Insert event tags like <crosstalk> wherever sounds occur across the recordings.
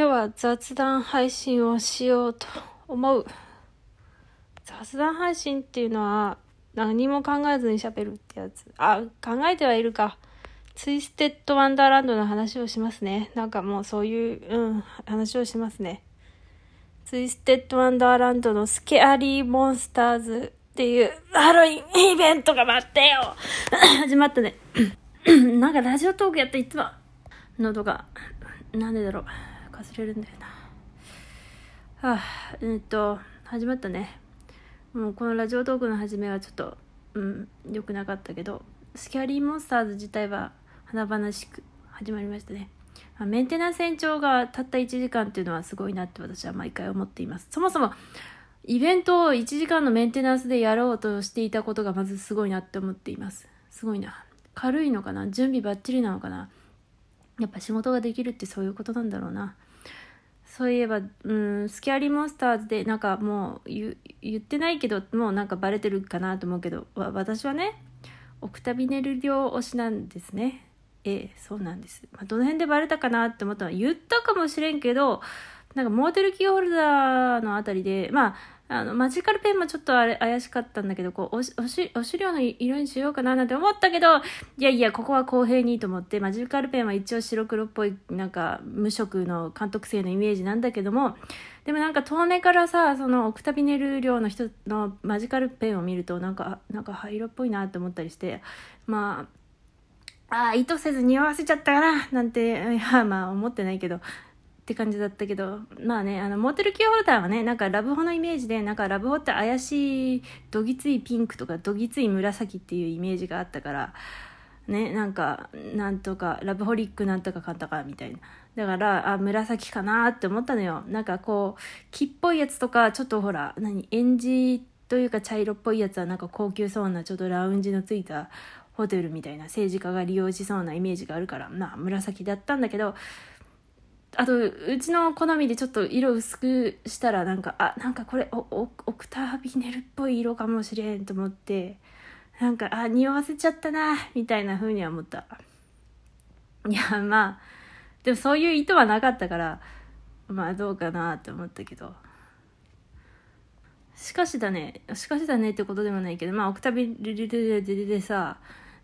今日は雑談配信をしようと思う。雑談配信っていうのは何も考えずに喋るってやつ。あ、考えてはいるか。ツイステッドワンダーランドの話をしますね。なんかもうそういう、うん、話をしますね。ツイステッドワンダーランドのスケアリーモンスターズっていうハロウィンイベントが待ってよ <coughs> 始まったね。<coughs> なんかラジオトークやったいつも喉が、なんでだろう。かすれるんだよな。はあ、えっと、始まったね。もうこのラジオトークの始めはちょっと、うん、良くなかったけど、スキャリーモンスターズ自体は華々しく始まりましたね。あ、メンテナンス延長がたった1時間っていうのはすごいなって私は毎回思っています。そもそも、イベントを1時間のメンテナンスでやろうとしていたことがまずすごいなって思っています。すごいな。軽いのかな？準備バッチリなのかな？やっぱ仕事ができるってそういうことなんだろうな。そういえば、うん、スキャリーモンスターズでなんかもう言ってないけどもうなんかバレてるかなと思うけど私はねオクタビネル量推しなんですね。ええそうなんです、まあ、どの辺でバレたかなって思ったのは言ったかもしれんけどなんかモーテルキーホルダーのあたりでまああの、マジカルペンもちょっとあれ怪しかったんだけど、こう、おし、おし、お資料の色にしようかななんて思ったけど、いやいや、ここは公平にと思って、マジカルペンは一応白黒っぽい、なんか、無色の監督性のイメージなんだけども、でもなんか遠目からさ、そのオクタビネル量の人のマジカルペンを見ると、なんか、なんか灰色っぽいなって思ったりして、まあ、ああ、意図せず匂わせちゃったかななんて、<laughs> いや、まあ思ってないけど、って感じだったけど、まあね、あの、モーテルキーホルダーはね、なんかラブホのイメージで、なんかラブホって怪しい、どぎついピンクとか、どぎつい紫っていうイメージがあったから、ね、なんか、なんとか、ラブホリックなんとかかんたかみたいな。だから、あ、紫かなって思ったのよ。なんかこう、木っぽいやつとか、ちょっとほら、何、エンジというか茶色っぽいやつはなんか高級そうな、ちょっとラウンジのついたホテルみたいな政治家が利用しそうなイメージがあるから、まあ紫だったんだけど、あとうちの好みでちょっと色薄くしたらなんかあなんかこれおおオクタービネルっぽい色かもしれんと思ってなんかあ匂わせちゃったなみたいな風には思った。いやまあでもそういう意図はなかったからまあどうかなって思ったけど。しかしだねしかしだねってことでもないけどまあオクタービネルでさ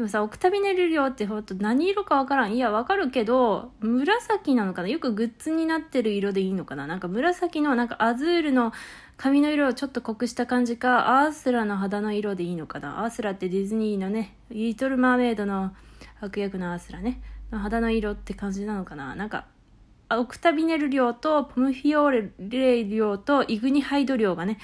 でもさ、オクタビネル量ってほんと何色かわからん。いや、わかるけど、紫なのかな？よくグッズになってる色でいいのかな？なんか紫の、なんかアズールの髪の色をちょっと濃くした感じか、アースラの肌の色でいいのかな？アースラってディズニーのね、リトルマーメイドの悪役のアースラね、の肌の色って感じなのかな？なんか、オクタビネル量とポムフィオーレ量とイグニハイド量がね、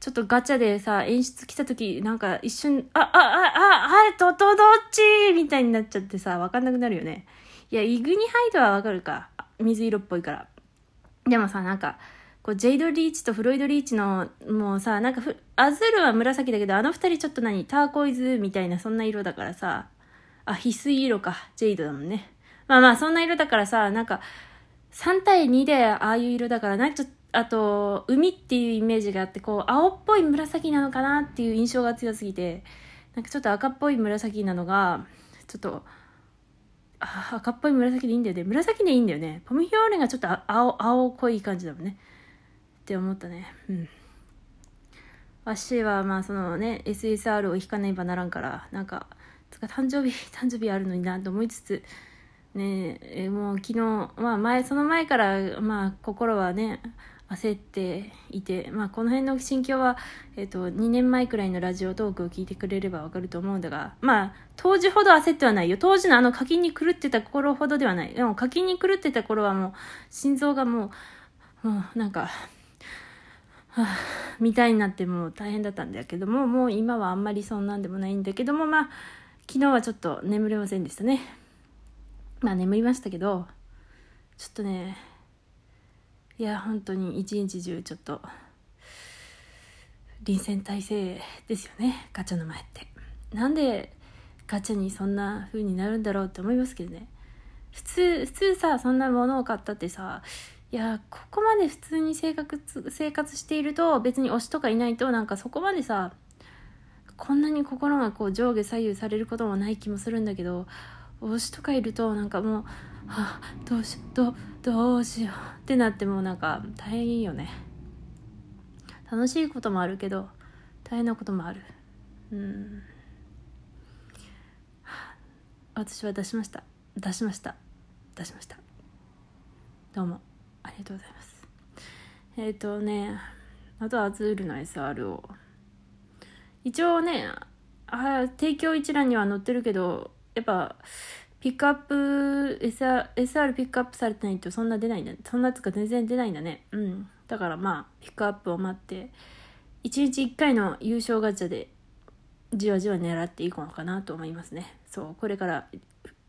ちょっとガチャでさ、演出来た時、なんか一瞬、あ、あ、あ、あ、あ、と、と、どっちみたいになっちゃってさ、わかんなくなるよね。いや、イグニハイドはわかるか。水色っぽいから。でもさ、なんか、こう、ジェイド・リーチとフロイド・リーチの、もうさ、なんかふ、アズールは紫だけど、あの二人ちょっと何、ターコイズみたいな、そんな色だからさ、あ、翡翠色か。ジェイドだもんね。まあまあ、そんな色だからさ、なんか、3対2でああいう色だから、なんかちょっと、あと海っていうイメージがあってこう青っぽい紫なのかなっていう印象が強すぎてなんかちょっと赤っぽい紫なのがちょっと赤っぽい紫でいいんだよね。紫でいいんだよね。ポミヒオーレがちょっと青青濃い感じだもんね。って思ったね。うん。わしはまあそのね SSR を引かねばならんからなんかつか誕生日 <laughs> 誕生日あるのになと思いつつねえもう昨日まあ前その前からまあ心はね焦っていて、まあ、この辺の心境は、えっ、ー、と、2年前くらいのラジオトークを聞いてくれればわかると思うんだが、まあ、当時ほど焦ってはないよ。当時のあの課金に狂ってた頃ほどではない。でも課金に狂ってた頃はもう、心臓がもう、もうなんか、はあ、みたいになってもう大変だったんだけども、もう今はあんまりそんなんでもないんだけども、まあ、昨日はちょっと眠れませんでしたね。まあ眠りましたけど、ちょっとね、いや本当に一日中ちょっと臨戦態勢ですよねガチャの前って。なんでガチャにそんな風になるんだろうって思いますけどね。普通普通さそんなものを買ったってさいやここまで普通に生活生活していると別に推しとかいないとなんかそこまでさこんなに心がこう上下左右されることもない気もするんだけど推しとかいるとなんかもうはあどうしようどどうしようってなってもなんか大変よね。楽しいこともあるけど大変なこともある。うん。私は出しました。出しました。出しました。どうも。ありがとうございます。えっ、ー、とねあとはアズールの SR を。一応ねあ提供一覧には載ってるけどやっぱピックアップ SR, SR ピックアップされてないとそんな出ないんだそんなつか全然出ないんだねうんだからまあピックアップを待って1日1回の優勝ガチャでじわじわ狙っていこうかなと思いますね。そう、これから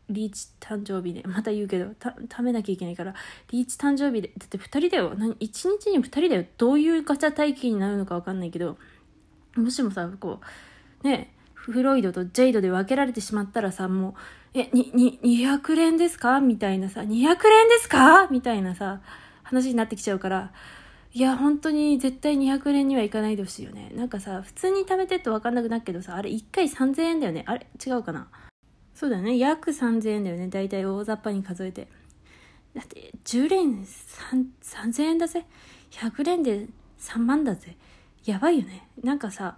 リーチ誕生日で、また言うけど、た、食べなきゃいけないから、リーチ誕生日で、だって2人だよ何。1日に2人だよ。どういうガチャ体験になるのかわかんないけど、もしもさ、こう、ねえ、フロイドとジェイドで分けられてしまったらさ、もう、え、に、に、200連ですか？みたいなさ、200連ですか？みたいなさ、話になってきちゃうから、いや、本当に絶対200円にはいかないでほしいよね。なんかさ、普通に食べてって分かんなくなるけどさ、あれ1回3000円だよね？あれ違うかな？そうだよね。約3000円だよね。だいたい大雑把に数えて。だって、10連3000円だぜ。100連で3万だぜ。やばいよね。なんかさ、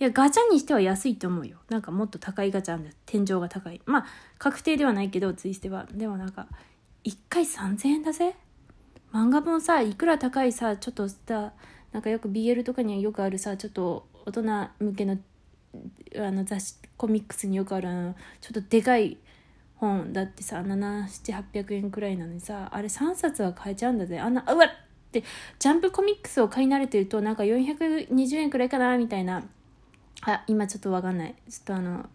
いや、ガチャにしては安いと思うよ。なんかもっと高いガチャあるんだ。天井が高い。まあ、確定ではないけど、ツイステは。でもなんか、1回3000円だぜ？漫画本さいくら高いさちょっとさなんかよく BL とかにはよくあるさちょっと大人向けのあの雑誌コミックスによくあるちょっとでかい本だってさ7700800円くらいなのにさあれ3冊は買えちゃうんだぜあんなうわっってジャンプコミックスを買い慣れてるとなんか420円くらいかなみたいなあ今ちょっとわかんない。ちょっとあの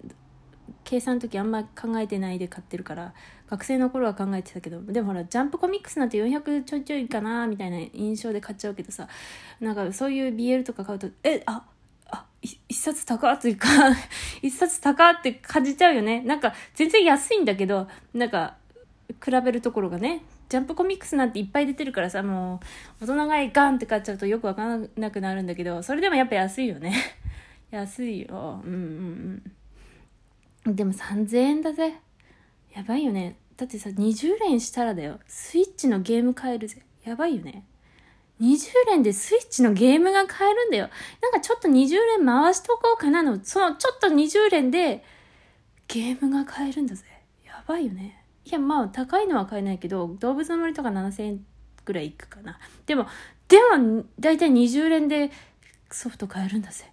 計算の時あんま考えてないで買ってるから学生の頃は考えてたけどでもほらジャンプコミックスなんて400ちょいちょいかなみたいな印象で買っちゃうけどさなんかそういう BL とか買うとえああ一冊高っていうか <laughs> 一冊高って感じちゃうよね。なんか全然安いんだけどなんか比べるところがねジャンプコミックスなんていっぱい出てるからさもう大人がガンって買っちゃうとよくわからなくなるんだけどそれでもやっぱ安いよね。安いようんうんうんでも3000円だぜ。やばいよね。だってさ、20連したらだよ。スイッチのゲーム買えるぜ。やばいよね。20連でスイッチのゲームが買えるんだよ。なんかちょっと20連回しとこうかなの。そのちょっと20連でゲームが買えるんだぜ。やばいよね。いや、まあ高いのは買えないけど、動物の森とか7000円ぐらいいくかな。でも、でも、だいたい20連でソフト買えるんだぜ。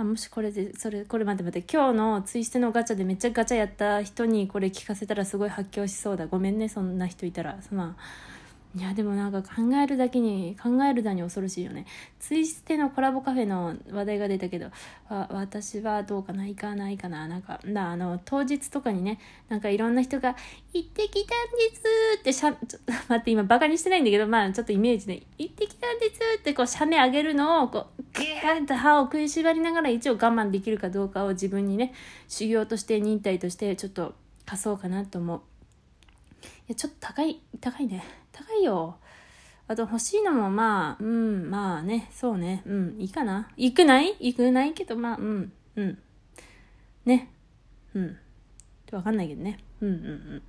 あもしこれでそれこれ待って待って今日のツイステのガチャでめっちゃガチャやった人にこれ聞かせたらすごい発狂しそうだ。ごめんねそんな人いたら。まあいやでもなんか考えるだけに考えるだに恐ろしいよねツイステのコラボカフェの話題が出たけど私はどうかな行かないかななんかなあの当日とかにねなんかいろんな人が「行ってきたんです」ってしゃちょっと待って今バカにしてないんだけどまあちょっとイメージで「行ってきたんです」ってこう写メあげるのをこうギューッと歯を食いしばりながら一応我慢できるかどうかを自分にね修行として忍耐としてちょっと貸そうかなと思うい。や、ちょっと高い、高いね。高いよ。あと欲しいのもまあ、うん、まあね、そうね、うん、いいかな。いくない？いくないけど、まあ、うん、うん。ね。うん。わかんないけどね。うんうんうん。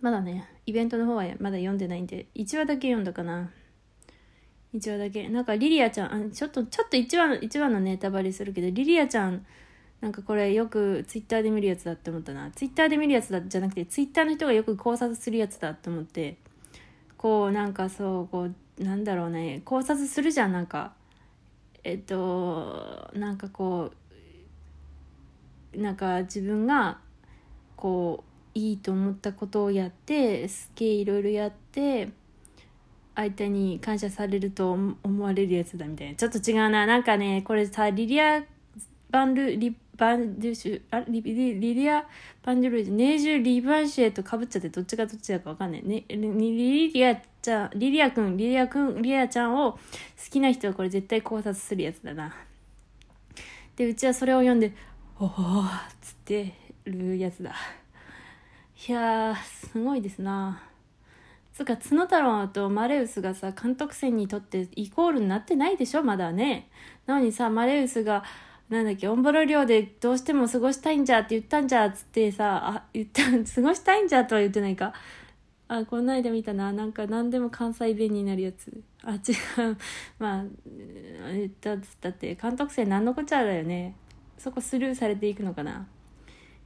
まだね、イベントの方はまだ読んでないんで、1話だけ読んだかな。1話だけ。なんかリリアちゃん、あちょっと、ちょっと1話の、1話のネタバレするけど、リリアちゃん、なんかこれよくツイッターで見るやつだって思ったな。ツイッターで見るやつだじゃなくて、ツイッターの人がよく考察するやつだって思って、こうなんかそう、こう、なんだろうね、考察するじゃん、なんか。えっと、なんかこう、なんか自分が、こう、いいと思ったことをやって、すげえいろいろやって、相手に感謝されると思われるやつだみたいな。ちょっと違うな。なんかね、これさ、リリア・バンル・リバンデュシュ、あリリリリア・バンデュルジュ、ネージュ・リバンシエとかぶっちゃってどっちがどっちだかわかんない。ね、リリリアちゃん、リリアくん、リリアくん、リリアちゃんを好きな人はこれ絶対考察するやつだな。で、うちはそれを読んで、おおっつってるやつだ。いや、すごいですな。つか、角太郎とマレウスがさ、監督戦にとってイコールになってないでしょ？まだね。なのにさ、マレウスが、なんだっけ、オンボロ寮でどうしても過ごしたいんじゃって言ったんじゃっつってさ、あ、言った、<laughs> 過ごしたいんじゃとは言ってないか。あ、この間見たな。なんか何でも関西弁になるやつ。あ、違う。<laughs> まあ、言ったっつったって、監督生何のこっちゃだよね。そこスルーされていくのかな。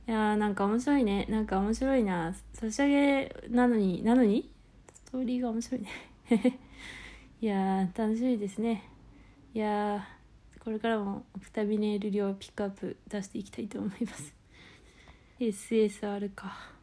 いやーなんか面白いね。なんか面白いな。差し上げなのに、なのに？ストーリーが面白いね。<laughs> いやー楽しみですね。いやこれからもオクタビネール量ピックアップ出していきたいと思います。SSR か。